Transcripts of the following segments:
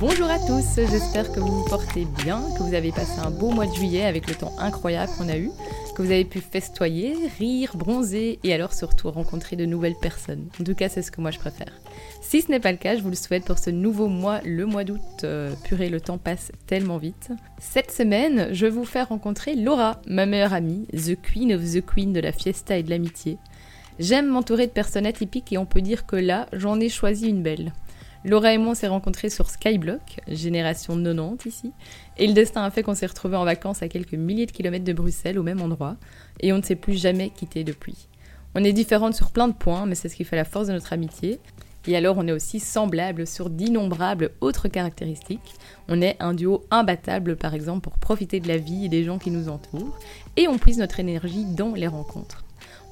Bonjour à tous, j'espère que vous vous portez bien, que vous avez passé un beau mois de juillet avec le temps incroyable qu'on a eu, que vous avez pu festoyer, rire, bronzer et alors surtout rencontrer de nouvelles personnes. En tout cas, c'est ce que moi je préfère. Si ce n'est pas le cas, je vous le souhaite pour ce nouveau mois, le mois d'août. Euh, purée, le temps passe tellement vite. Cette semaine, je vais vous faire rencontrer Laura, ma meilleure amie, the queen of the queen de la fiesta et de l'amitié. J'aime m'entourer de personnes atypiques et on peut dire que là, j'en ai choisi une belle. Laura et moi, on s'est rencontrés sur Skyblock, génération 90 ici, et le destin a fait qu'on s'est retrouvés en vacances à quelques milliers de kilomètres de Bruxelles, au même endroit, et on ne s'est plus jamais quitté depuis. On est différentes sur plein de points, mais c'est ce qui fait la force de notre amitié. Et alors, on est aussi semblables sur d'innombrables autres caractéristiques. On est un duo imbattable, par exemple, pour profiter de la vie et des gens qui nous entourent, et on puise notre énergie dans les rencontres.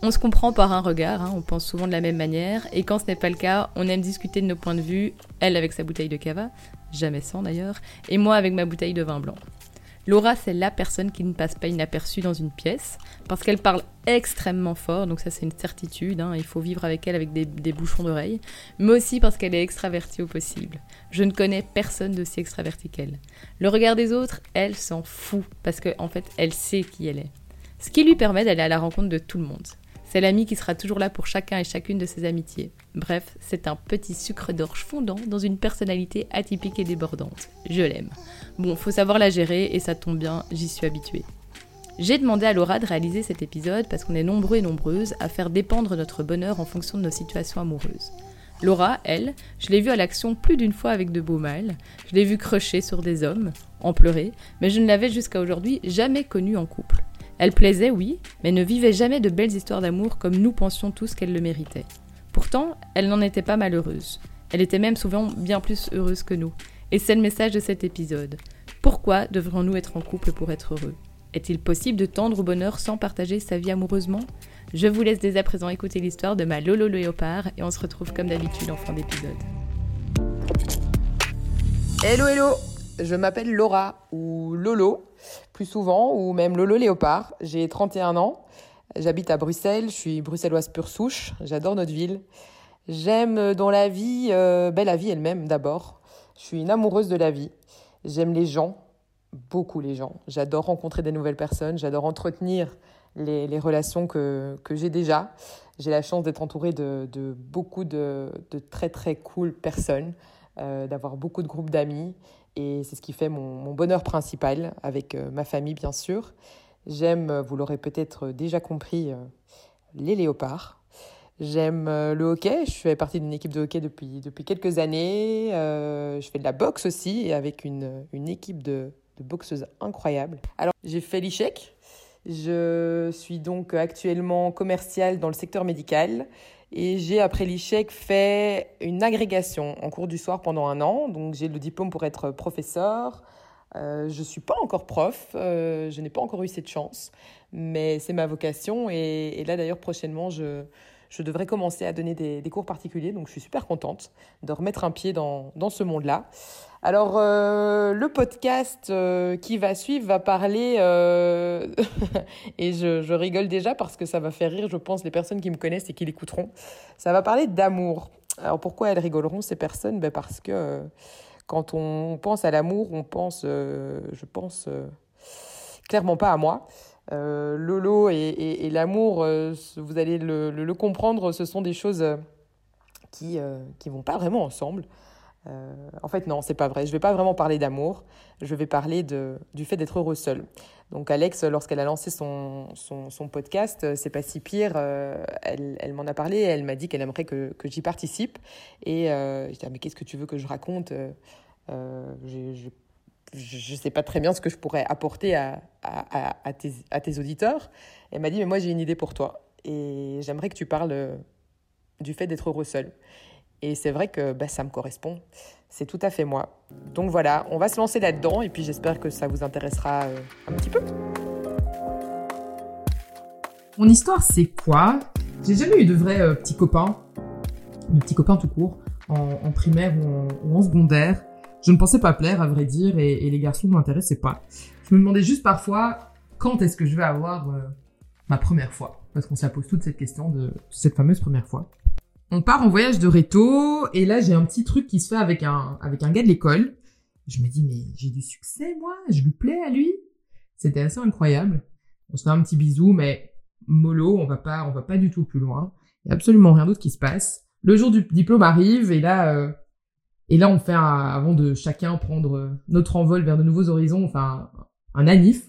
On se comprend par un regard, hein, on pense souvent de la même manière, et quand ce n'est pas le cas, on aime discuter de nos points de vue, elle avec sa bouteille de cava, jamais sans d'ailleurs, et moi avec ma bouteille de vin blanc. Laura, c'est la personne qui ne passe pas inaperçue dans une pièce, parce qu'elle parle extrêmement fort, donc ça c'est une certitude, hein, il faut vivre avec elle avec des, bouchons d'oreilles, mais aussi parce qu'elle est extravertie au possible. Je ne connais personne d'aussi extraverti qu'elle. Le regard des autres, elle s'en fout, parce qu'en en fait, elle sait qui elle est. Ce qui lui permet d'aller à la rencontre de tout le monde. C'est l'ami qui sera toujours là pour chacun et chacune de ses amitiés. Bref, c'est un petit sucre d'orge fondant dans une personnalité atypique et débordante. Je l'aime. Bon, faut savoir la gérer et ça tombe bien, j'y suis habituée. J'ai demandé à Laura de réaliser cet épisode parce qu'on est nombreux et nombreuses à faire dépendre notre bonheur en fonction de nos situations amoureuses. Laura, elle, je l'ai vue à l'action plus d'une fois avec de beaux mâles, je l'ai vue crocher sur des hommes, en pleurer, mais je ne l'avais jusqu'à aujourd'hui jamais connue en couple. Elle plaisait, oui, mais ne vivait jamais de belles histoires d'amour comme nous pensions tous qu'elle le méritait. Pourtant, elle n'en était pas malheureuse. Elle était même souvent bien plus heureuse que nous. Et c'est le message de cet épisode. Pourquoi devrions-nous être en couple pour être heureux? Est-il possible de tendre au bonheur sans partager sa vie amoureusement? Je vous laisse dès à présent écouter l'histoire de ma Lolo Léopard et on se retrouve comme d'habitude en fin d'épisode. Hello hello Je m'appelle Laura ou Lolo plus souvent, ou même Lolo Léopard. J'ai 31 ans, j'habite à Bruxelles, je suis bruxelloise pure souche, j'adore notre ville. J'aime dans la vie, euh, ben, la vie elle-même d'abord. Je suis une amoureuse de la vie. J'aime les gens, beaucoup les gens. J'adore rencontrer des nouvelles personnes, j'adore entretenir les, relations que, j'ai déjà. J'ai la chance d'être entourée de, beaucoup de, très très cool personnes, euh, d'avoir beaucoup de groupes d'amis et c'est ce qui fait mon, bonheur principal avec euh, ma famille, bien sûr. J'aime, euh, vous l'aurez peut-être déjà compris, euh, les léopards. J'aime le hockey. Je fais partie d'une équipe de hockey depuis, depuis quelques années. je fais de la boxe aussi avec une, une équipe de, de boxeuses incroyables. Alors, j'ai fait l'échec. Je suis donc actuellement commerciale dans le secteur médical. Et j'ai, après l'échec, fait une agrégation en cours du soir pendant un an. Donc j'ai le diplôme pour être professeur. Euh, je ne suis pas encore prof, euh, je n'ai pas encore eu cette chance, mais c'est ma vocation. Et, là, d'ailleurs, prochainement, je, je, devrais commencer à donner des, cours particuliers. Donc je suis super contente de remettre un pied dans, dans ce monde-là. Alors, euh, le podcast euh, qui va suivre va parler, euh, et je, rigole déjà parce que ça va faire rire, je pense, les personnes qui me connaissent et qui l'écouteront. Ça va parler d'amour. Alors, pourquoi elles rigoleront, ces personnes? Ben Parce que quand on pense à l'amour, on pense, je pense, clairement pas à moi. Lolo et, l'amour, vous allez le, le, comprendre, ce sont des choses qui ne vont pas vraiment ensemble. en fait, non, c'est pas vrai. Je vais pas vraiment parler d'amour. Je vais parler de, du fait d'être heureux seul. Donc, Alex, lorsqu'elle a lancé son, son, podcast, c'est pas si pire. elle, elle m'en a parlé. Elle m'a dit qu'elle aimerait que, que j'y participe. Et je dis, ah, mais qu'est-ce que tu veux que je raconte? Je ne sais pas très bien ce que je pourrais apporter à, tes, à auditeurs. Elle m'a dit, mais moi j'ai une idée pour toi. Et j'aimerais que tu parles euh, du fait d'être heureux seul. Et c'est vrai que bah, ça me correspond. C'est tout à fait moi. Donc voilà, on va se lancer là-dedans et puis j'espère que ça vous intéressera euh, un petit peu. Mon histoire, c'est quoi? J'ai jamais eu de vrais euh, petits copains, de petits copains tout court, en, primaire ou en secondaire. Je ne pensais pas plaire, à vrai dire, et, les garçons ne m'intéressaient pas. Je me demandais juste parfois quand est-ce que je vais avoir euh, ma première fois, parce qu'on se pose toute cette question de cette fameuse première fois. On part en voyage de réto, et là j'ai un petit truc qui se fait avec un avec un gars de l'école. Je me dis mais j'ai du succès moi, je lui plais à lui. C'était assez incroyable. On se fait un petit bisou, mais mollo, on va pas on va pas du tout plus loin. Il y a absolument rien d'autre qui se passe. Le jour du diplôme arrive et là euh, et là, on fait, avant de chacun prendre euh, notre envol vers de nouveaux horizons, enfin un, anif.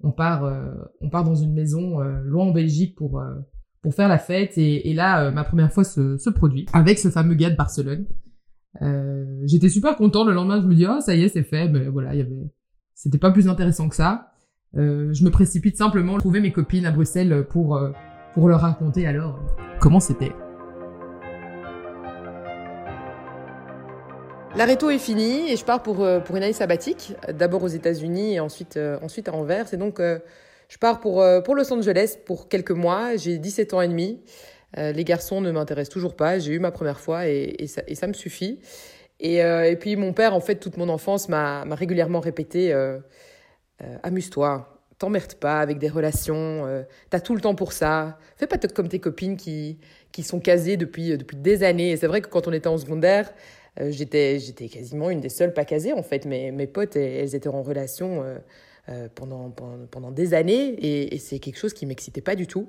On part, euh, on part dans une maison euh, loin en Belgique pour pour faire la fête. Et, et là, ma première fois se, se, produit avec ce fameux gars de Barcelone. J'étais super content. Le lendemain, je me dis, oh, ça y est, c'est fait. Mais voilà, il y avait, c'était pas plus intéressant que ça. je me précipite simplement trouver mes copines à Bruxelles pour pour leur raconter alors comment c'était. L'aréto est fini et je pars pour, euh, pour une année sabbatique, d'abord aux États-Unis et ensuite, euh, ensuite à Anvers. Et donc, euh, je pars pour, pour Los Angeles pour quelques mois. J'ai 17 ans et demi. les garçons ne m'intéressent toujours pas. J'ai eu ma première fois et, ça, me suffit. Et, puis, mon père, en fait, toute mon enfance, m'a régulièrement répété Amuse-toi, t'emmerdes pas avec des relations, t'as tout le temps pour ça. Fais pas comme tes copines qui, qui sont casées depuis, depuis des années. Et c'est vrai que quand on était en secondaire, j'étais, j'étais quasiment une des seules pas casées, en fait. Mes, mes potes, elles étaient en relation euh, euh, pendant, pendant, pendant, des années et, c'est quelque chose qui m'excitait pas du tout.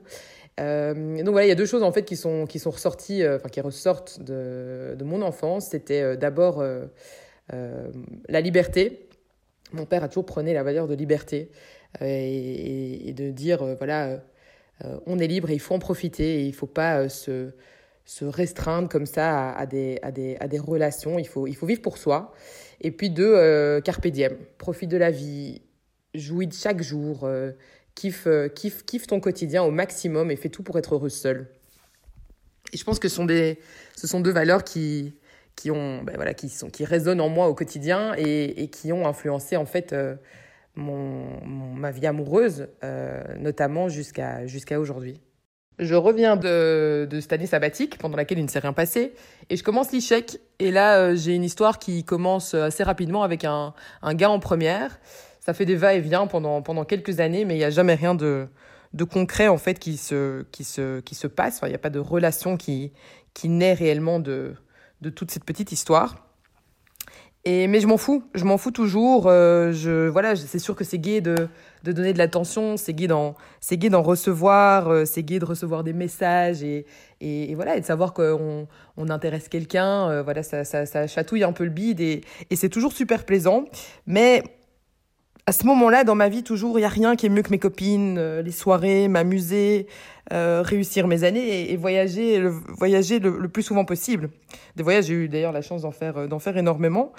Euh, donc voilà, il y a deux choses en fait qui sont qui sont ressorties, qui ressortent de, de mon enfance. C'était d'abord euh, la liberté. Mon père a toujours prôné la valeur de liberté et, et, de dire voilà, on est libre et il faut en profiter et il faut pas se se restreindre comme ça à, des, à, des, à des relations. Il faut, il faut vivre pour soi. Et puis deux, euh, carpe diem. Profite de la vie, jouis de chaque jour, euh, kiffe, euh, kiffe, kiffe ton quotidien au maximum et fais tout pour être heureux seul. Et je pense que ce sont, des, ce sont deux valeurs qui, qui, ont, ben voilà, qui, sont, qui résonnent en moi au quotidien et, et qui ont influencé en fait mon, ma vie amoureuse, notamment jusqu'à jusqu'à aujourd'hui. Je reviens de, de cette année sabbatique pendant laquelle il ne s'est rien passé et je commence l'échec. Et là, euh, j'ai une histoire qui commence assez rapidement avec un, un gars en première. Ça fait des va-et-vient pendant, pendant quelques années, mais il n'y a jamais rien de, de concret en fait qui se, qui se, qui se passe. il n'y a pas de relation qui, qui naît réellement de, de toute cette petite histoire. Et, mais je m'en fous, je m'en fous toujours. Euh, je, voilà, c'est sûr que c'est gay de, de donner de l'attention, c'est gay d'en, c'est gay d'en recevoir, euh, c'est gay de recevoir des messages et, et, voilà, et de savoir qu'on on intéresse quelqu'un. Euh, voilà, ça, ça, ça chatouille un peu le bide et, et c'est toujours super plaisant. Mais à ce moment-là, dans ma vie, toujours, il n'y a rien qui est mieux que mes copines, euh, les soirées, m'amuser, euh, réussir mes années et, voyager, le, voyager le, plus souvent possible. Des voyages, j'ai eu d'ailleurs la chance d'en faire, euh, d'en faire énormément,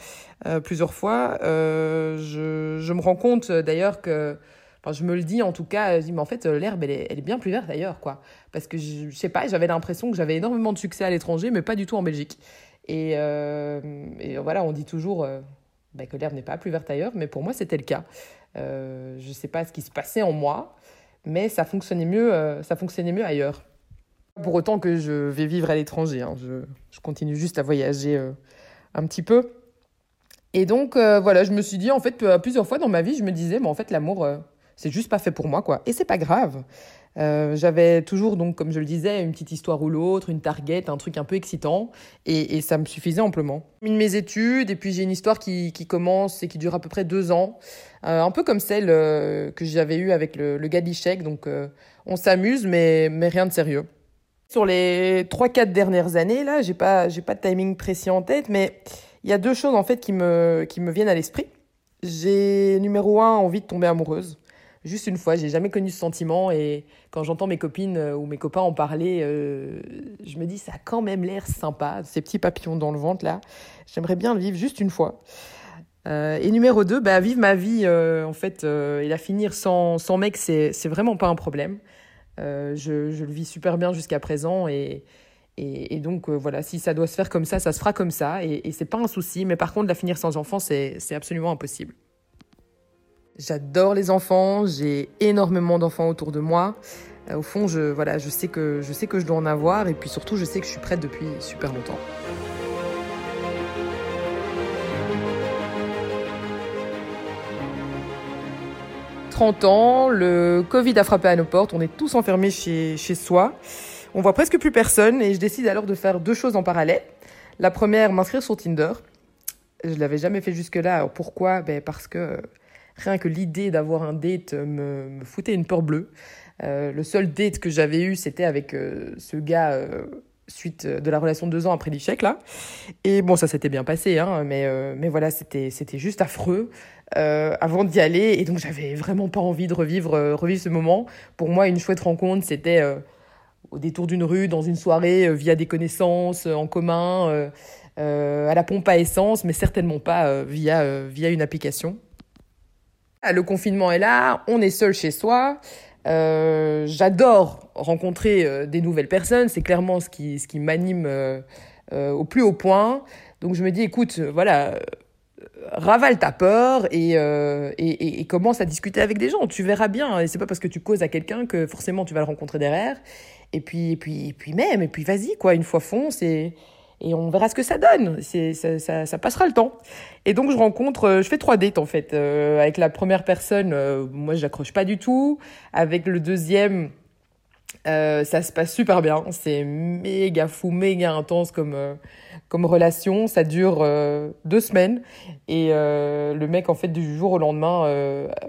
plusieurs fois. je, je me rends compte d'ailleurs que, enfin, je me le dis en tout cas, je dis, mais en fait, l'herbe, elle est, elle est bien plus verte d'ailleurs, quoi. Parce que je, je sais pas, j'avais l'impression que j'avais énormément de succès à l'étranger, mais pas du tout en Belgique. Et, et voilà, on dit toujours bah, que l'herbe n'est pas plus verte ailleurs, mais pour moi c'était le cas. Euh, je ne sais pas ce qui se passait en moi, mais ça fonctionnait mieux, euh, ça fonctionnait mieux ailleurs. Pour autant que je vais vivre à l'étranger, hein, je, continue juste à voyager euh, un petit peu. Et donc voilà, je me suis dit en fait plusieurs fois dans ma vie, je me disais, mais en fait l'amour, c'est juste pas fait pour moi quoi. Et c'est pas grave. Euh, j'avais toujours, donc, comme je le disais, une petite histoire ou l'autre, une target, un truc un peu excitant, et, et ça me suffisait amplement. J'ai mes études, et puis j'ai une histoire qui, qui, commence et qui dure à peu près deux ans, euh, un peu comme celle euh, que j'avais eue avec le, le gars de donc euh, on s'amuse, mais, mais rien de sérieux. Sur les trois, quatre dernières années, là, j'ai pas, j'ai pas de timing précis en tête, mais Il y a deux choses en fait qui me, qui me viennent à l'esprit. J'ai numéro un envie de tomber amoureuse. Juste une fois, j'ai jamais connu ce sentiment et quand j'entends mes copines euh, ou mes copains en parler, euh, je me dis ça a quand même l'air sympa, ces petits papillons dans le ventre là. J'aimerais bien le vivre juste une fois. Euh, et numéro 2, bah, vivre ma vie en fait et la finir sans, sans mec, c'est vraiment pas un problème. Je, le vis super bien jusqu'à présent et, et, donc voilà, si ça doit se faire comme ça, ça se fera comme ça et, et c'est pas un souci. Mais par contre, la finir sans enfant, c'est absolument impossible. J'adore les enfants, j'ai énormément d'enfants autour de moi. Euh, au fond, je, voilà, je, sais que, je sais que je dois en avoir et puis surtout, je sais que je suis prête depuis super longtemps. « 30 ans, le Covid a frappé à nos portes, on est tous enfermés chez, chez soi, on voit presque plus personne et je décide alors de faire deux choses en parallèle. La première, m'inscrire sur Tinder. Je l'avais jamais fait jusque-là. Alors pourquoi? Ben Parce que rien que l'idée d'avoir un date me, foutait une peur bleue. Euh, le seul date que j'avais eu, c'était avec euh, ce gars euh, suite de la relation de deux ans après l'échec là. Et bon, ça s'était bien passé, hein, mais mais voilà, c'était c'était juste affreux avant d'y aller. Et donc j'avais vraiment pas envie de revivre revivre ce moment. Pour moi, une chouette rencontre, c'était au détour d'une rue, dans une soirée, via des connaissances en commun. à la pompe à essence, mais certainement pas via, via une application. Ah, le confinement est là, on est seul chez soi. Euh, j'adore rencontrer euh, des nouvelles personnes, c'est clairement ce qui, ce qui m'anime euh, au plus haut point. Donc je me dis, écoute, voilà, ravale ta peur et, et, et, commence à discuter avec des gens. Tu verras bien, et c'est pas parce que tu causes à quelqu'un que forcément tu vas le rencontrer derrière. Et puis, et puis, et puis même, et puis vas-y, quoi, une fois fonce et et on verra ce que ça donne. C'est, ça, ça, passera le temps. Et donc je rencontre, euh, je fais trois dates en fait. Euh, avec la première personne, euh, moi j'accroche pas du tout. Avec le deuxième, euh, ça se passe super bien. C'est méga fou, méga intense comme comme relation. Ça dure deux semaines et le mec en fait du jour au lendemain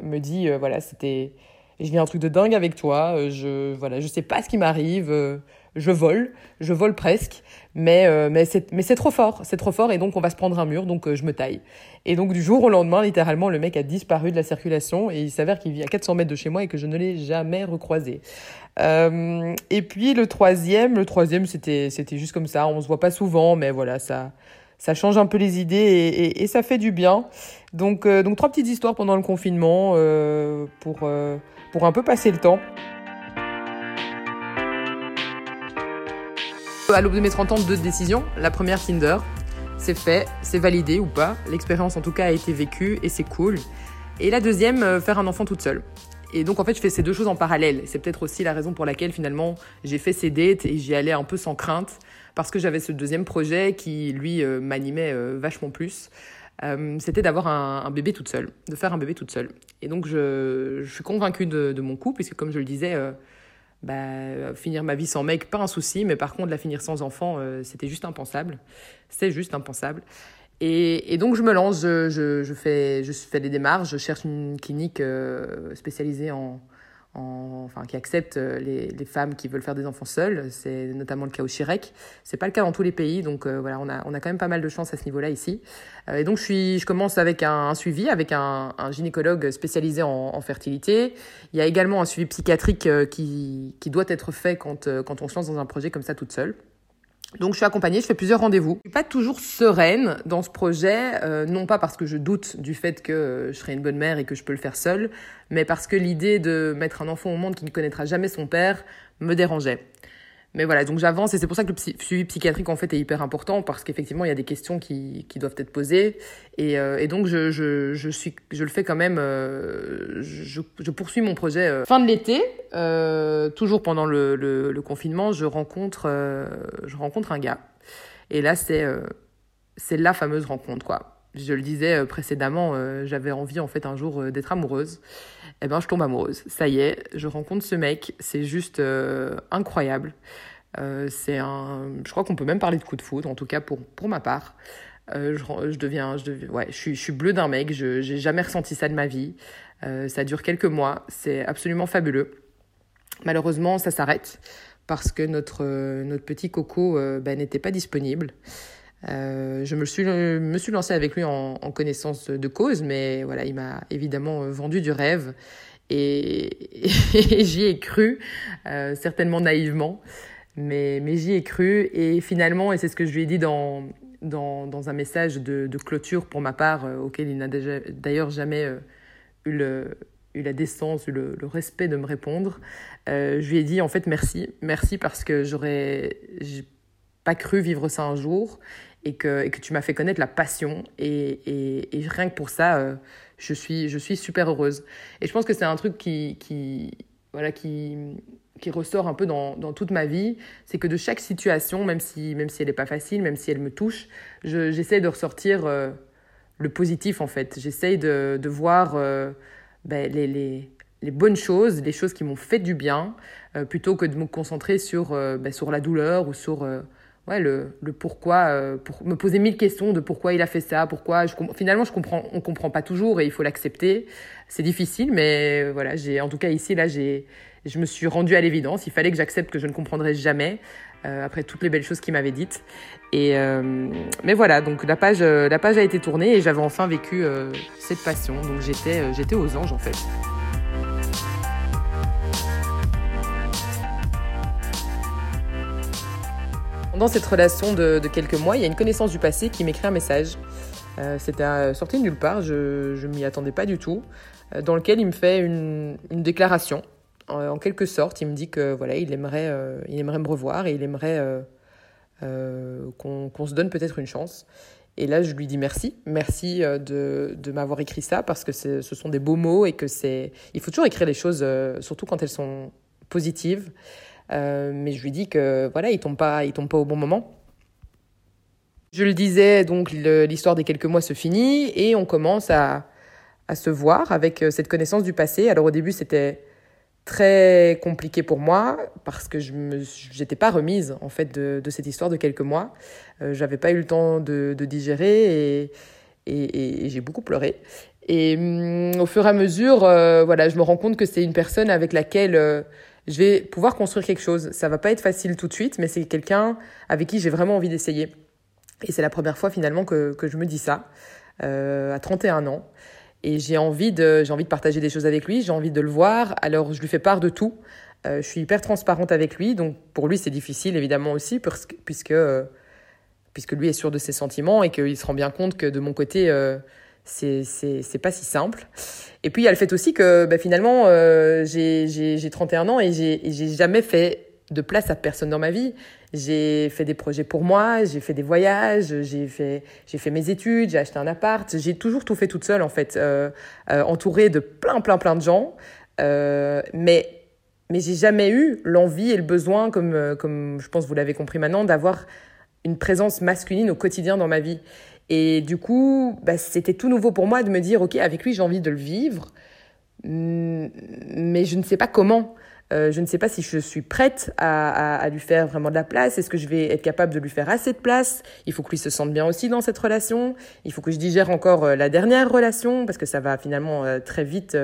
me dit voilà c'était, je vis un truc de dingue avec toi. je voilà je sais pas ce qui m'arrive je vole, je vole presque, mais euh, mais c'est mais c'est trop fort, c'est trop fort et donc on va se prendre un mur, donc euh, je me taille. Et donc du jour au lendemain, littéralement, le mec a disparu de la circulation et il s'avère qu'il vit à 400 mètres de chez moi et que je ne l'ai jamais recroisé. Euh, et puis le troisième, le troisième c'était c'était juste comme ça, on se voit pas souvent, mais voilà ça ça change un peu les idées et, et, ça fait du bien. Donc euh, donc trois petites histoires pendant le confinement pour pour un peu passer le temps. À l'aube de mes 30 ans, deux décisions. La première, Tinder. C'est fait, c'est validé ou pas. L'expérience, en tout cas, a été vécue et c'est cool. Et la deuxième, euh, faire un enfant toute seule. Et donc, en fait, je fais ces deux choses en parallèle. C'est peut-être aussi la raison pour laquelle, finalement, j'ai fait ces dates et j'y allais un peu sans crainte. Parce que j'avais ce deuxième projet qui, lui, euh, m'animait euh, vachement plus. c'était d'avoir un, bébé toute seule, de faire un bébé toute seule. Et donc, je, suis convaincue de, de, mon coup, puisque, comme je le disais, bah, finir ma vie sans mec, pas un souci, mais par contre, la finir sans enfant, euh, c'était juste impensable. C'est juste impensable. Et, et, donc, je me lance, je, je, fais, je fais des démarches, je cherche une clinique euh, spécialisée en, enfin, qui accepte euh, les, femmes qui veulent faire des enfants seules. C'est notamment le cas au Chirec. C'est pas le cas dans tous les pays, donc euh, voilà, on a, on a quand même pas mal de chance à ce niveau-là ici. Euh, et donc je suis, je commence avec un, suivi, avec un, un, gynécologue spécialisé en, en, fertilité. Il y a également un suivi psychiatrique qui, qui doit être fait quand, quand on se lance dans un projet comme ça toute seule. Donc je suis accompagnée, je fais plusieurs rendez-vous. Je suis pas toujours sereine dans ce projet, euh, non pas parce que je doute du fait que je serai une bonne mère et que je peux le faire seule, mais parce que l'idée de mettre un enfant au monde qui ne connaîtra jamais son père me dérangeait. Mais voilà, donc j'avance et c'est pour ça que le suivi psychiatrique en fait est hyper important parce qu'effectivement il y a des questions qui, qui doivent être posées. Et, euh, et donc je, je, je, suis je le fais quand même euh, je, je, poursuis mon projet euh. fin de l'été euh, toujours pendant le, le, le, confinement je rencontre euh, je rencontre un gars. Et là c'est c'est la fameuse rencontre quoi je le disais précédemment j'avais envie en fait un jour d'être amoureuse eh ben je tombe amoureuse. Ça y est, je rencontre ce mec, c'est juste euh, incroyable. Euh, c'est un, je crois qu'on peut même parler de coup de foudre, en tout cas pour pour ma part. Euh, je, je, deviens, je deviens, ouais, je suis, je suis bleu d'un mec. Je j'ai jamais ressenti ça de ma vie. Euh, ça dure quelques mois, c'est absolument fabuleux. Malheureusement, ça s'arrête parce que notre notre petit coco euh, bah, n'était pas disponible. Je me suis, me suis lancée avec lui en, connaissance de cause, mais voilà, il m'a évidemment vendu du rêve. Et, j'y ai cru, certainement naïvement, mais, j'y ai cru. Et finalement, et c'est ce que je lui ai dit dans, un message de, clôture pour ma part, auquel il n'a d'ailleurs jamais eu le, la décence, eu le, respect de me répondre. Euh, je lui ai dit en fait merci, merci parce que j'aurais pas cru vivre ça un jour et que, et que tu m'as fait connaître la passion et, et, rien que pour ça, euh, je, suis, je suis super heureuse. Et je pense que c'est un truc qui, qui, voilà, qui, qui ressort un peu dans, dans toute ma vie, c'est que de chaque situation, même si, même si elle n'est pas facile, même si elle me touche, j'essaie de ressortir euh, le positif en fait. J'essaie de, de voir ben, les, les, les, bonnes choses, les choses qui m'ont fait du bien, euh, plutôt que de me concentrer sur, euh, ben, sur la douleur ou sur euh, ouais, le, le pourquoi, pour me poser mille questions de pourquoi il a fait ça, pourquoi. Je, finalement, je comprends, on comprend pas toujours et il faut l'accepter. C'est difficile, mais voilà, j'ai, en tout cas ici, là, j'ai, je me suis rendue à l'évidence. Il fallait que j'accepte que je ne comprendrais jamais. après toutes les belles choses qu'il m'avait dites. Et mais voilà, donc la page, la page a été tournée et j'avais enfin vécu cette passion. Donc j'étais, j'étais aux anges en fait. Dans cette relation de, quelques mois, il y a une connaissance du passé qui m'écrit un message. C'était sorti de nulle part, je ne m'y attendais pas du tout, dans lequel il me fait une, déclaration. En, en, quelque sorte, il me dit que voilà, il aimerait, il aimerait me revoir et il aimerait euh, qu'on se donne peut-être une chance. Et là, je lui dis merci, merci euh, de, de m'avoir écrit ça parce que ce sont des beaux mots et que c'est. Il faut toujours écrire les choses, euh, surtout quand elles sont positives. Mais je lui dis que voilà, il tombe pas, il tombe pas au bon moment. Je le disais, donc l'histoire des quelques mois se finit et on commence à, se voir avec cette connaissance du passé. Alors au début, c'était très compliqué pour moi parce que je n'étais pas remise en fait de, cette histoire de quelques mois. Euh, J'avais pas eu le temps de, digérer et, j'ai beaucoup pleuré. Et hum, au fur et à mesure, euh, voilà, je me rends compte que c'est une personne avec laquelle euh, je vais pouvoir construire quelque chose. Ça va pas être facile tout de suite, mais c'est quelqu'un avec qui j'ai vraiment envie d'essayer. Et c'est la première fois finalement que, que je me dis ça, euh, à 31 ans. Et j'ai envie de, j'ai envie de partager des choses avec lui, j'ai envie de le voir. Alors je lui fais part de tout. Euh, je suis hyper transparente avec lui, donc pour lui c'est difficile évidemment aussi puisque euh, puisque lui est sûr de ses sentiments et qu'il se rend bien compte que de mon côté c'est c'est pas si simple. Et puis il y a le fait aussi que bah, finalement euh, j'ai j'ai 31 ans et j'ai jamais fait de place à personne dans ma vie. J'ai fait des projets pour moi, j'ai fait des voyages, j'ai fait, fait mes études, j'ai acheté un appart. J'ai toujours tout fait toute seule, en fait, euh, euh, entourée de plein, plein, plein de gens. Euh, mais, mais j'ai jamais eu l'envie et le besoin, comme, comme je pense vous l'avez compris maintenant, d'avoir une présence masculine au quotidien dans ma vie. Et du coup, bah, c'était tout nouveau pour moi de me dire, OK, avec lui, j'ai envie de le vivre, mais je ne sais pas comment. Euh, je ne sais pas si je suis prête à, lui faire vraiment de la place. Est-ce que je vais être capable de lui faire assez de place? Il faut que lui se sente bien aussi dans cette relation. Il faut que je digère encore euh, la dernière relation parce que ça va finalement euh, très vite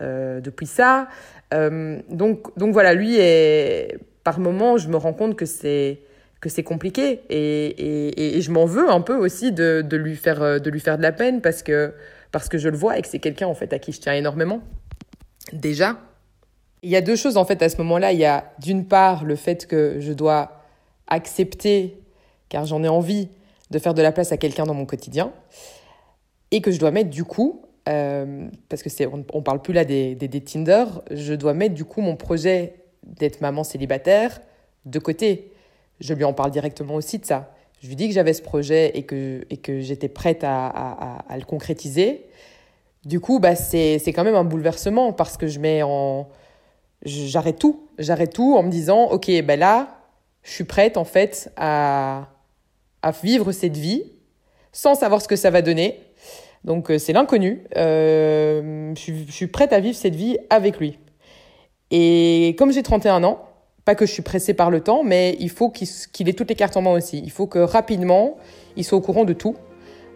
depuis ça. donc, donc voilà, lui est par moment, je me rends compte que c'est que c'est compliqué et, et, et je m'en veux un peu aussi de, de lui faire de lui faire de la peine parce que parce que je le vois et que c'est quelqu'un en fait à qui je tiens énormément. Déjà, il y a deux choses en fait à ce moment-là. Il y a d'une part le fait que je dois accepter, car j'en ai envie, de faire de la place à quelqu'un dans mon quotidien, et que je dois mettre du coup, euh, parce que c'est, on, parle plus là des, des Tinder, je dois mettre du coup mon projet d'être maman célibataire de côté. Je lui en parle directement aussi de ça. Je lui dis que j'avais ce projet et que, et que j'étais prête à, à, le concrétiser. Du coup, bah, c'est, quand même un bouleversement parce que je mets en, j'arrête tout. J'arrête tout en me disant, OK, ben là, je suis prête en fait à, à vivre cette vie sans savoir ce que ça va donner. Donc euh, c'est l'inconnu. Euh, je, suis prête à vivre cette vie avec lui. Et comme j'ai 31 ans, pas que je suis pressée par le temps, mais il faut qu'il ait toutes les cartes en main aussi. Il faut que rapidement, il soit au courant de tout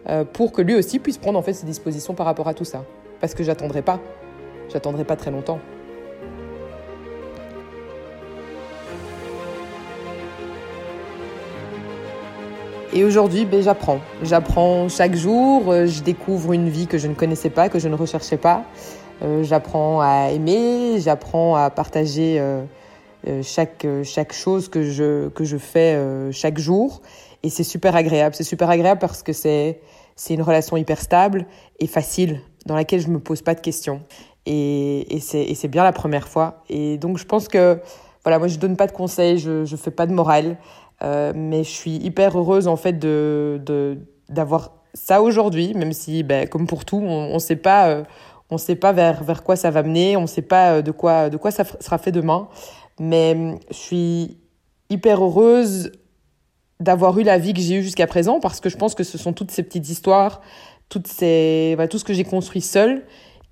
euh, pour que lui aussi puisse prendre en fait ses dispositions par rapport à tout ça. Parce que j'attendrai pas. J'attendrai pas très longtemps. Et aujourd'hui, ben, j'apprends. J'apprends chaque jour, euh, je découvre une vie que je ne connaissais pas, que je ne recherchais pas. Euh, j'apprends à aimer, j'apprends à partager chaque, chaque chose que je, que je fais chaque jour. Et c'est super agréable. C'est super agréable parce que c'est, une relation hyper stable et facile, dans laquelle je me pose pas de questions. Et, et c'est, bien la première fois. Et donc je pense que, voilà, moi je donne pas de conseils, je, je fais pas de morale. Euh, mais je suis hyper heureuse en fait de, de d'avoir ça aujourd'hui, même si, ben, comme pour tout, on ne sait pas, euh, on sait pas vers, vers quoi ça va mener, on ne sait pas euh, de quoi, de quoi ça sera fait demain. Mais je suis hyper heureuse d'avoir eu la vie que j'ai eue jusqu'à présent parce que je pense que ce sont toutes ces petites histoires, toutes ces, ben, tout ce que j'ai construit seul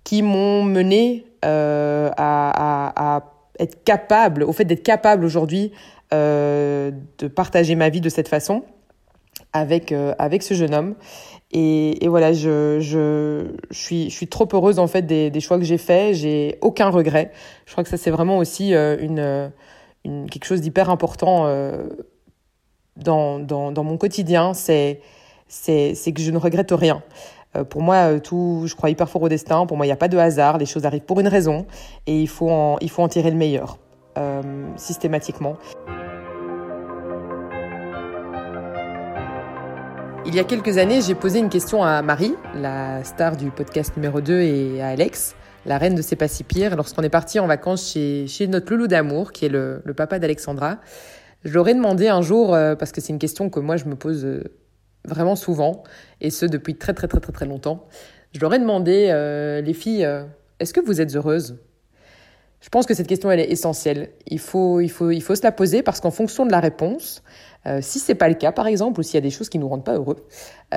qui m'ont mené euh, à, à, à être capable, au fait d'être capable aujourd'hui euh, de partager ma vie de cette façon avec, euh, avec ce jeune homme. Et, voilà, je, je, suis, je suis trop heureuse en fait des, des choix que j'ai faits. J'ai aucun regret. Je crois que ça c'est vraiment aussi euh, une, une, quelque chose d'hyper important dans, dans, dans mon quotidien. C'est c'est que je ne regrette rien. Pour moi, tout, je crois hyper fort au destin. Pour moi, il n'y a pas de hasard. Les choses arrivent pour une raison et il faut en, il faut en tirer le meilleur euh, systématiquement. Il y a quelques années, j'ai posé une question à Marie, la star du podcast numéro 2, et à Alex, la reine de C'est pas si pire, lorsqu'on est parti en vacances chez, notre loulou d'amour, qui est le, papa d'Alexandra. Je leur ai demandé un jour, euh, parce que c'est une question que moi je me pose euh, vraiment souvent, et ce depuis très très très très très longtemps. Je leur ai demandé, euh, les filles, est-ce que vous êtes heureuses? Je pense que cette question elle est essentielle. Il faut, il faut, il faut se la poser parce qu'en fonction de la réponse, euh, si c'est pas le cas, par exemple, ou s'il y a des choses qui nous rendent pas heureux,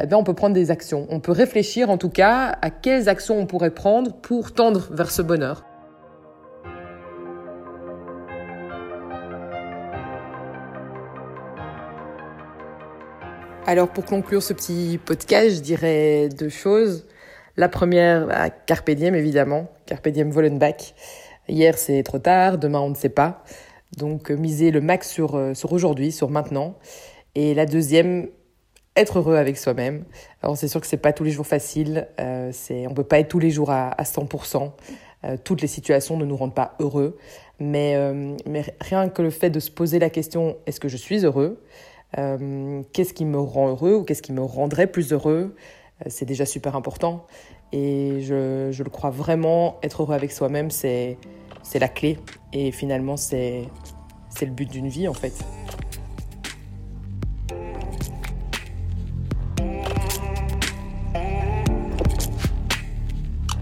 eh ben on peut prendre des actions. On peut réfléchir, en tout cas, à quelles actions on pourrait prendre pour tendre vers ce bonheur. Alors pour conclure ce petit podcast, je dirais deux choses. La première, bah, Carpe Diem évidemment, Carpe Diem Wollenbach. Hier c'est trop tard, demain on ne sait pas. Donc euh, miser le max sur, euh, sur aujourd'hui, sur maintenant. Et la deuxième, être heureux avec soi-même. Alors c'est sûr que c'est pas tous les jours facile, euh, c'est on peut pas être tous les jours à, à 100%. Euh, toutes les situations ne nous rendent pas heureux, mais, mais rien que le fait de se poser la question est-ce que je suis heureux? Qu'est-ce qui me rend heureux ou qu'est-ce qui me rendrait plus heureux? C'est déjà super important. Et je, je le crois vraiment, être heureux avec soi-même, c'est c'est la clé. Et finalement, c'est le but d'une vie, en fait.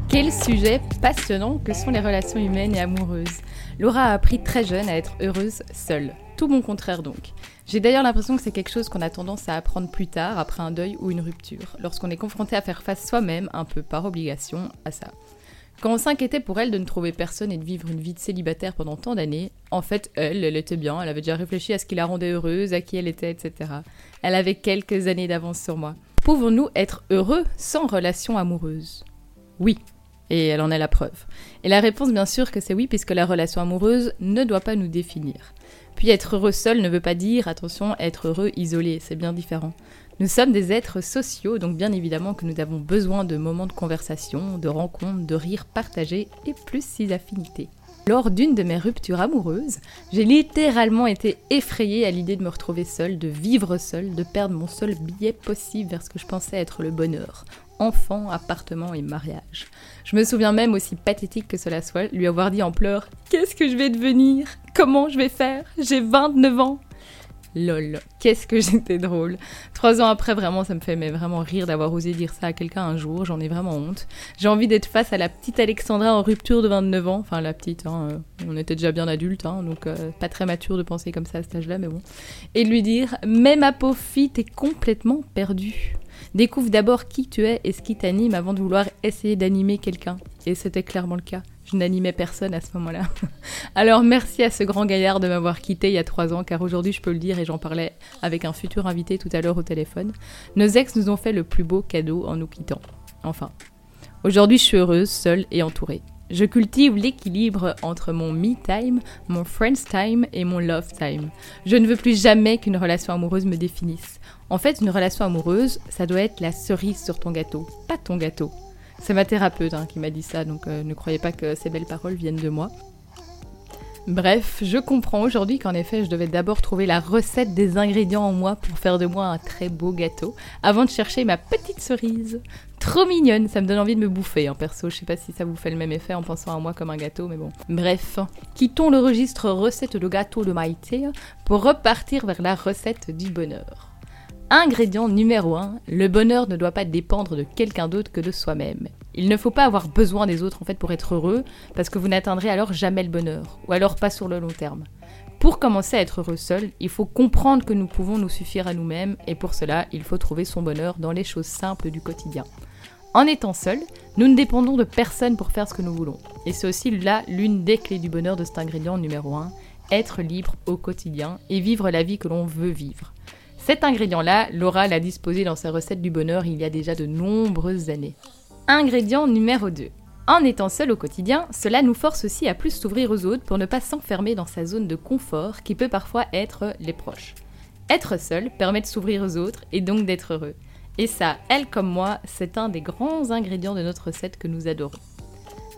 Quel sujet passionnant que sont les relations humaines et amoureuses. Laura a appris très jeune à être heureuse seule. Tout mon contraire donc. J'ai d'ailleurs l'impression que c'est quelque chose qu'on a tendance à apprendre plus tard, après un deuil ou une rupture, lorsqu'on est confronté à faire face soi-même, un peu par obligation, à ça. Quand on s'inquiétait pour elle de ne trouver personne et de vivre une vie de célibataire pendant tant d'années, en fait, elle, elle était bien, elle avait déjà réfléchi à ce qui la rendait heureuse, à qui elle était, etc. Elle avait quelques années d'avance sur moi. Pouvons-nous être heureux sans relation amoureuse? Oui. Et elle en est la preuve. Et la réponse, bien sûr, que c'est oui, puisque la relation amoureuse ne doit pas nous définir. Puis être heureux seul ne veut pas dire, attention, être heureux isolé, c'est bien différent. Nous sommes des êtres sociaux, donc bien évidemment que nous avons besoin de moments de conversation, de rencontres, de rires partagés et plus si affinités. Lors d'une de mes ruptures amoureuses, j'ai littéralement été effrayée à l'idée de me retrouver seule, de vivre seule, de perdre mon seul billet possible vers ce que je pensais être le bonheur. Enfant, appartement et mariage. Je me souviens même, aussi pathétique que cela soit, lui avoir dit en pleurs Qu'est-ce que je vais devenir? Comment je vais faire? J'ai 29 ans Lol, qu'est-ce que j'étais drôle. Trois ans après, vraiment, ça me fait mais vraiment rire d'avoir osé dire ça à quelqu'un un jour. J'en ai vraiment honte. J'ai envie d'être face à la petite Alexandra en rupture de 29 ans. Enfin, la petite, hein, euh, on était déjà bien adultes, hein, donc euh, pas très mature de penser comme ça à cet âge-là, mais bon. Et lui dire, mais ma pauvre fille, t'es complètement perdue. Découvre d'abord qui tu es et ce qui t'anime avant de vouloir essayer d'animer quelqu'un. Et c'était clairement le cas. Je n'animais personne à ce moment-là. Alors merci à ce grand gaillard de m'avoir quitté il y a trois ans, car aujourd'hui je peux le dire et j'en parlais avec un futur invité tout à l'heure au téléphone. Nos ex nous ont fait le plus beau cadeau en nous quittant. Enfin. Aujourd'hui je suis heureuse, seule et entourée. Je cultive l'équilibre entre mon me time, mon friends time et mon love time. Je ne veux plus jamais qu'une relation amoureuse me définisse. En fait, une relation amoureuse, ça doit être la cerise sur ton gâteau, pas ton gâteau. C'est ma thérapeute hein, qui m'a dit ça, donc euh, ne croyez pas que ces belles paroles viennent de moi. Bref, je comprends aujourd'hui qu'en effet, je devais d'abord trouver la recette des ingrédients en moi pour faire de moi un très beau gâteau, avant de chercher ma petite cerise. Trop mignonne, ça me donne envie de me bouffer, en hein, perso. Je sais pas si ça vous fait le même effet en pensant à moi comme un gâteau, mais bon. Bref, quittons le registre recette de gâteau de Maïté pour repartir vers la recette du bonheur. Ingrédient numéro 1, le bonheur ne doit pas dépendre de quelqu'un d'autre que de soi-même. Il ne faut pas avoir besoin des autres en fait pour être heureux, parce que vous n'atteindrez alors jamais le bonheur, ou alors pas sur le long terme. Pour commencer à être heureux seul, il faut comprendre que nous pouvons nous suffire à nous-mêmes, et pour cela, il faut trouver son bonheur dans les choses simples du quotidien. En étant seul, nous ne dépendons de personne pour faire ce que nous voulons. Et c'est aussi là l'une des clés du bonheur de cet ingrédient numéro 1, être libre au quotidien et vivre la vie que l'on veut vivre. Cet ingrédient-là, Laura l'a disposé dans sa recette du bonheur il y a déjà de nombreuses années. Ingrédient numéro 2. En étant seul au quotidien, cela nous force aussi à plus s'ouvrir aux autres pour ne pas s'enfermer dans sa zone de confort qui peut parfois être les proches. Être seul permet de s'ouvrir aux autres et donc d'être heureux. Et ça, elle comme moi, c'est un des grands ingrédients de notre recette que nous adorons.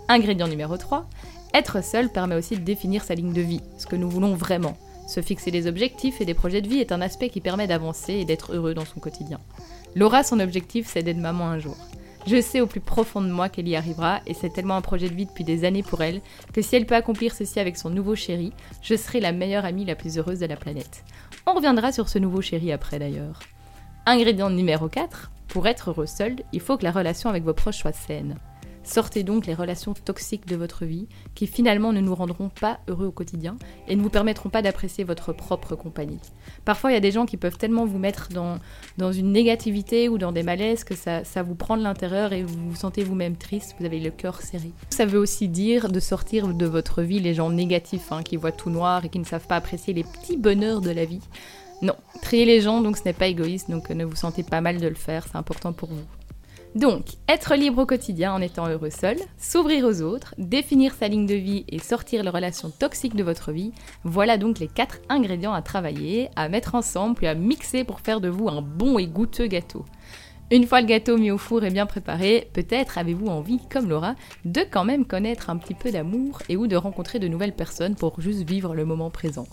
Ingrédient numéro 3. Être seul permet aussi de définir sa ligne de vie, ce que nous voulons vraiment. Se fixer des objectifs et des projets de vie est un aspect qui permet d'avancer et d'être heureux dans son quotidien. Laura, son objectif, c'est d'être maman un jour. Je sais au plus profond de moi qu'elle y arrivera et c'est tellement un projet de vie depuis des années pour elle que si elle peut accomplir ceci avec son nouveau chéri, je serai la meilleure amie la plus heureuse de la planète. On reviendra sur ce nouveau chéri après d'ailleurs. Ingrédient numéro 4, pour être heureux seul, il faut que la relation avec vos proches soit saine. Sortez donc les relations toxiques de votre vie qui finalement ne nous rendront pas heureux au quotidien et ne vous permettront pas d'apprécier votre propre compagnie. Parfois, il y a des gens qui peuvent tellement vous mettre dans, dans une négativité ou dans des malaises que ça, ça vous prend de l'intérieur et vous vous sentez vous-même triste, vous avez le cœur serré. Ça veut aussi dire de sortir de votre vie les gens négatifs hein, qui voient tout noir et qui ne savent pas apprécier les petits bonheurs de la vie. Non, trier les gens, donc ce n'est pas égoïste, donc ne vous sentez pas mal de le faire, c'est important pour vous. Donc, être libre au quotidien en étant heureux seul, s'ouvrir aux autres, définir sa ligne de vie et sortir les relations toxiques de votre vie, voilà donc les quatre ingrédients à travailler, à mettre ensemble puis à mixer pour faire de vous un bon et goûteux gâteau. Une fois le gâteau mis au four et bien préparé, peut-être avez-vous envie, comme Laura, de quand même connaître un petit peu d'amour et ou de rencontrer de nouvelles personnes pour juste vivre le moment présent.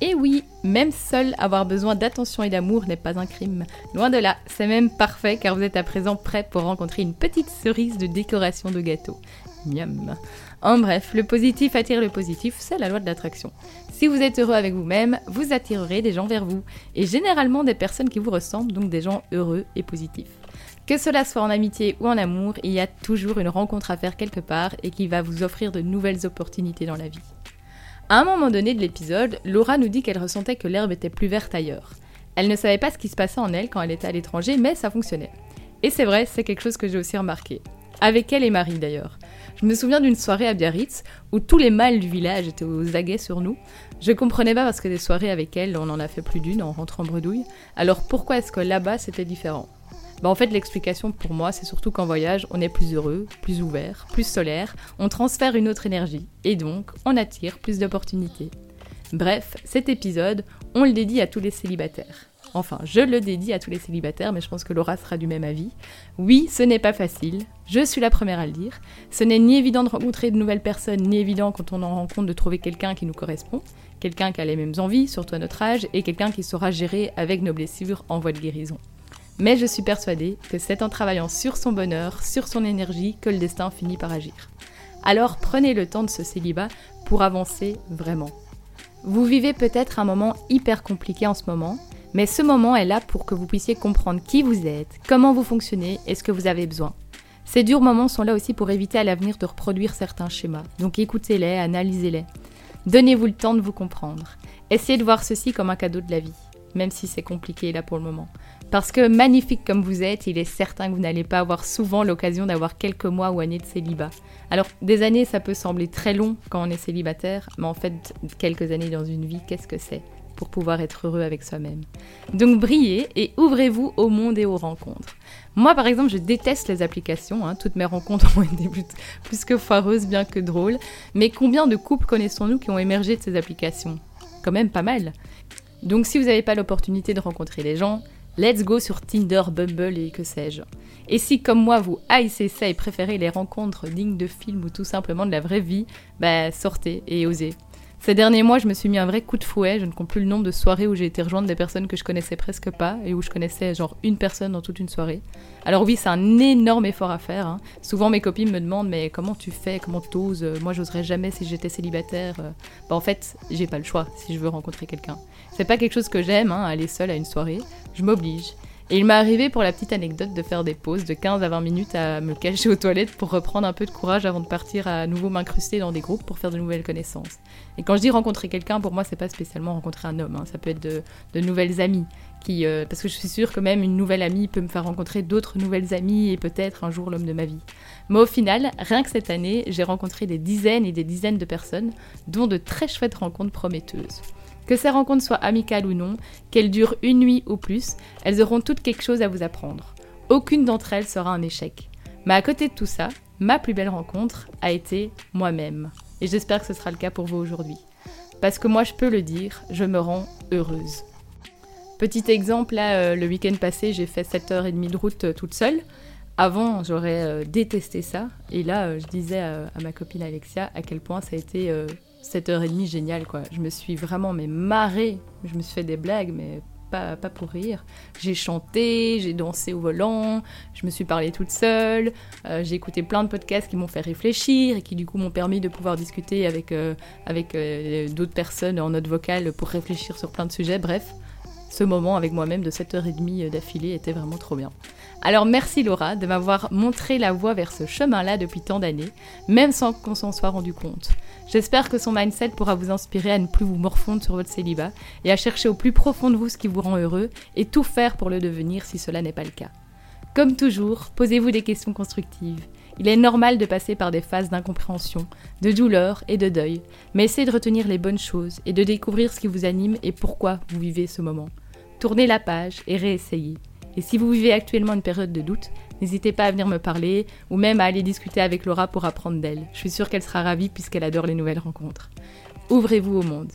Et oui, même seul avoir besoin d'attention et d'amour n'est pas un crime. Loin de là, c'est même parfait car vous êtes à présent prêt pour rencontrer une petite cerise de décoration de gâteau. Miam. En bref, le positif attire le positif, c'est la loi de l'attraction. Si vous êtes heureux avec vous-même, vous attirerez des gens vers vous, et généralement des personnes qui vous ressemblent, donc des gens heureux et positifs. Que cela soit en amitié ou en amour, il y a toujours une rencontre à faire quelque part et qui va vous offrir de nouvelles opportunités dans la vie. À un moment donné de l'épisode, Laura nous dit qu'elle ressentait que l'herbe était plus verte ailleurs. Elle ne savait pas ce qui se passait en elle quand elle était à l'étranger, mais ça fonctionnait. Et c'est vrai, c'est quelque chose que j'ai aussi remarqué. Avec elle et Marie d'ailleurs. Je me souviens d'une soirée à Biarritz où tous les mâles du village étaient aux aguets sur nous. Je comprenais pas parce que des soirées avec elle, on en a fait plus d'une en rentrant bredouille. Alors pourquoi est-ce que là-bas c'était différent? Bah, en fait, l'explication pour moi, c'est surtout qu'en voyage, on est plus heureux, plus ouvert, plus solaire, on transfère une autre énergie, et donc on attire plus d'opportunités. Bref, cet épisode, on le dédie à tous les célibataires. Enfin, je le dédie à tous les célibataires, mais je pense que Laura sera du même avis. Oui, ce n'est pas facile, je suis la première à le dire. Ce n'est ni évident de rencontrer de nouvelles personnes, ni évident quand on en rencontre de trouver quelqu'un qui nous correspond, quelqu'un qui a les mêmes envies, surtout à notre âge, et quelqu'un qui saura gérer avec nos blessures en voie de guérison. Mais je suis persuadée que c'est en travaillant sur son bonheur, sur son énergie, que le destin finit par agir. Alors prenez le temps de ce célibat pour avancer vraiment. Vous vivez peut-être un moment hyper compliqué en ce moment, mais ce moment est là pour que vous puissiez comprendre qui vous êtes, comment vous fonctionnez et ce que vous avez besoin. Ces durs moments sont là aussi pour éviter à l'avenir de reproduire certains schémas, donc écoutez-les, analysez-les. Donnez-vous le temps de vous comprendre. Essayez de voir ceci comme un cadeau de la vie, même si c'est compliqué là pour le moment. Parce que magnifique comme vous êtes, il est certain que vous n'allez pas avoir souvent l'occasion d'avoir quelques mois ou années de célibat. Alors, des années, ça peut sembler très long quand on est célibataire, mais en fait, quelques années dans une vie, qu'est-ce que c'est pour pouvoir être heureux avec soi-même? Donc brillez et ouvrez-vous au monde et aux rencontres. Moi, par exemple, je déteste les applications. Hein. Toutes mes rencontres ont été plus, que foireuses, bien que drôles. Mais combien de couples connaissons-nous qui ont émergé de ces applications? Quand même pas mal. Donc si vous n'avez pas l'opportunité de rencontrer des gens, let's go sur Tinder, Bumble et que sais-je. Et si, comme moi, vous haïssez ça et préférez les rencontres dignes de films ou tout simplement de la vraie vie, bah sortez et osez. Ces derniers mois, je me suis mis un vrai coup de fouet. Je ne compte plus le nombre de soirées où j'ai été rejoindre des personnes que je connaissais presque pas et où je connaissais genre une personne dans toute une soirée. Alors oui, c'est un énorme effort à faire. Hein. Souvent, mes copines me demandent mais comment tu fais, comment tu oses Moi, j'oserais jamais si j'étais célibataire. Bah, en fait, j'ai pas le choix si je veux rencontrer quelqu'un. C'est pas quelque chose que j'aime, hein, aller seule à une soirée. Je m'oblige. Et il m'est arrivé pour la petite anecdote de faire des pauses de 15 à 20 minutes à me cacher aux toilettes pour reprendre un peu de courage avant de partir à nouveau m'incruster dans des groupes pour faire de nouvelles connaissances. Et quand je dis rencontrer quelqu'un, pour moi, c'est pas spécialement rencontrer un homme, hein. ça peut être de, nouvelles amies. Qui, euh, parce que je suis sûre que même une nouvelle amie peut me faire rencontrer d'autres nouvelles amies et peut-être un jour l'homme de ma vie. Mais au final, rien que cette année, j'ai rencontré des dizaines et des dizaines de personnes, dont de très chouettes rencontres prometteuses. Que ces rencontres soient amicales ou non, qu'elles durent une nuit ou plus, elles auront toutes quelque chose à vous apprendre. Aucune d'entre elles sera un échec. Mais à côté de tout ça, ma plus belle rencontre a été moi-même. Et j'espère que ce sera le cas pour vous aujourd'hui. Parce que moi je peux le dire, je me rends heureuse. Petit exemple, là, euh, le week-end passé, j'ai fait 7h30 de route euh, toute seule. Avant, j'aurais euh, détesté ça. Et là, je disais à, ma copine Alexia à quel point ça a été 7h30 génial quoi. Je me suis vraiment mais marrée. Je me suis fait des blagues mais pas, pas pour rire. J'ai chanté, j'ai dansé au volant, je me suis parlé toute seule, euh, j'ai écouté plein de podcasts qui m'ont fait réfléchir et qui du coup m'ont permis de pouvoir discuter avec, euh, avec euh, d'autres personnes en note vocale pour réfléchir sur plein de sujets. Bref, ce moment avec moi-même de 7h30 d'affilée était vraiment trop bien. Alors merci Laura de m'avoir montré la voie vers ce chemin-là depuis tant d'années, même sans qu'on s'en soit rendu compte. J'espère que son mindset pourra vous inspirer à ne plus vous morfondre sur votre célibat et à chercher au plus profond de vous ce qui vous rend heureux et tout faire pour le devenir si cela n'est pas le cas. Comme toujours, posez-vous des questions constructives. Il est normal de passer par des phases d'incompréhension, de douleur et de deuil, mais essayez de retenir les bonnes choses et de découvrir ce qui vous anime et pourquoi vous vivez ce moment. Tournez la page et réessayez. Et si vous vivez actuellement une période de doute, n'hésitez pas à venir me parler ou même à aller discuter avec Laura pour apprendre d'elle. Je suis sûre qu'elle sera ravie puisqu'elle adore les nouvelles rencontres. Ouvrez-vous au monde.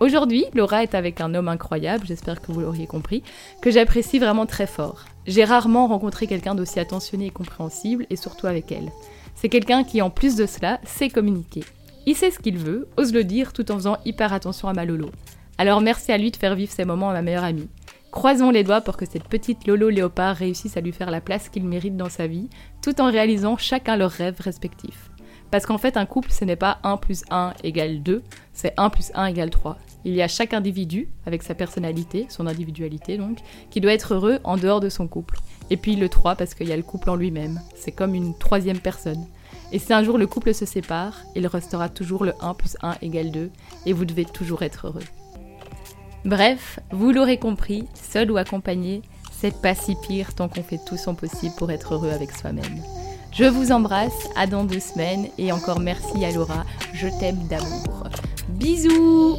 Aujourd'hui, Laura est avec un homme incroyable, j'espère que vous l'auriez compris, que j'apprécie vraiment très fort. J'ai rarement rencontré quelqu'un d'aussi attentionné et compréhensible, et surtout avec elle. C'est quelqu'un qui, en plus de cela, sait communiquer. Il sait ce qu'il veut, ose le dire tout en faisant hyper attention à ma Lolo. Alors merci à lui de faire vivre ces moments à ma meilleure amie. Croisons les doigts pour que cette petite Lolo Léopard réussisse à lui faire la place qu'il mérite dans sa vie, tout en réalisant chacun leurs rêves respectifs. Parce qu'en fait, un couple, ce n'est pas 1 plus 1 égale 2, c'est 1 plus 1 égale 3. Il y a chaque individu, avec sa personnalité, son individualité donc, qui doit être heureux en dehors de son couple. Et puis le 3 parce qu'il y a le couple en lui-même. C'est comme une troisième personne. Et si un jour le couple se sépare, il restera toujours le 1 plus 1 égale 2, et vous devez toujours être heureux. Bref, vous l'aurez compris, seul ou accompagné, c'est pas si pire tant qu'on fait tout son possible pour être heureux avec soi-même. Je vous embrasse, à dans deux semaines et encore merci à Laura, je t'aime d'amour. Bisous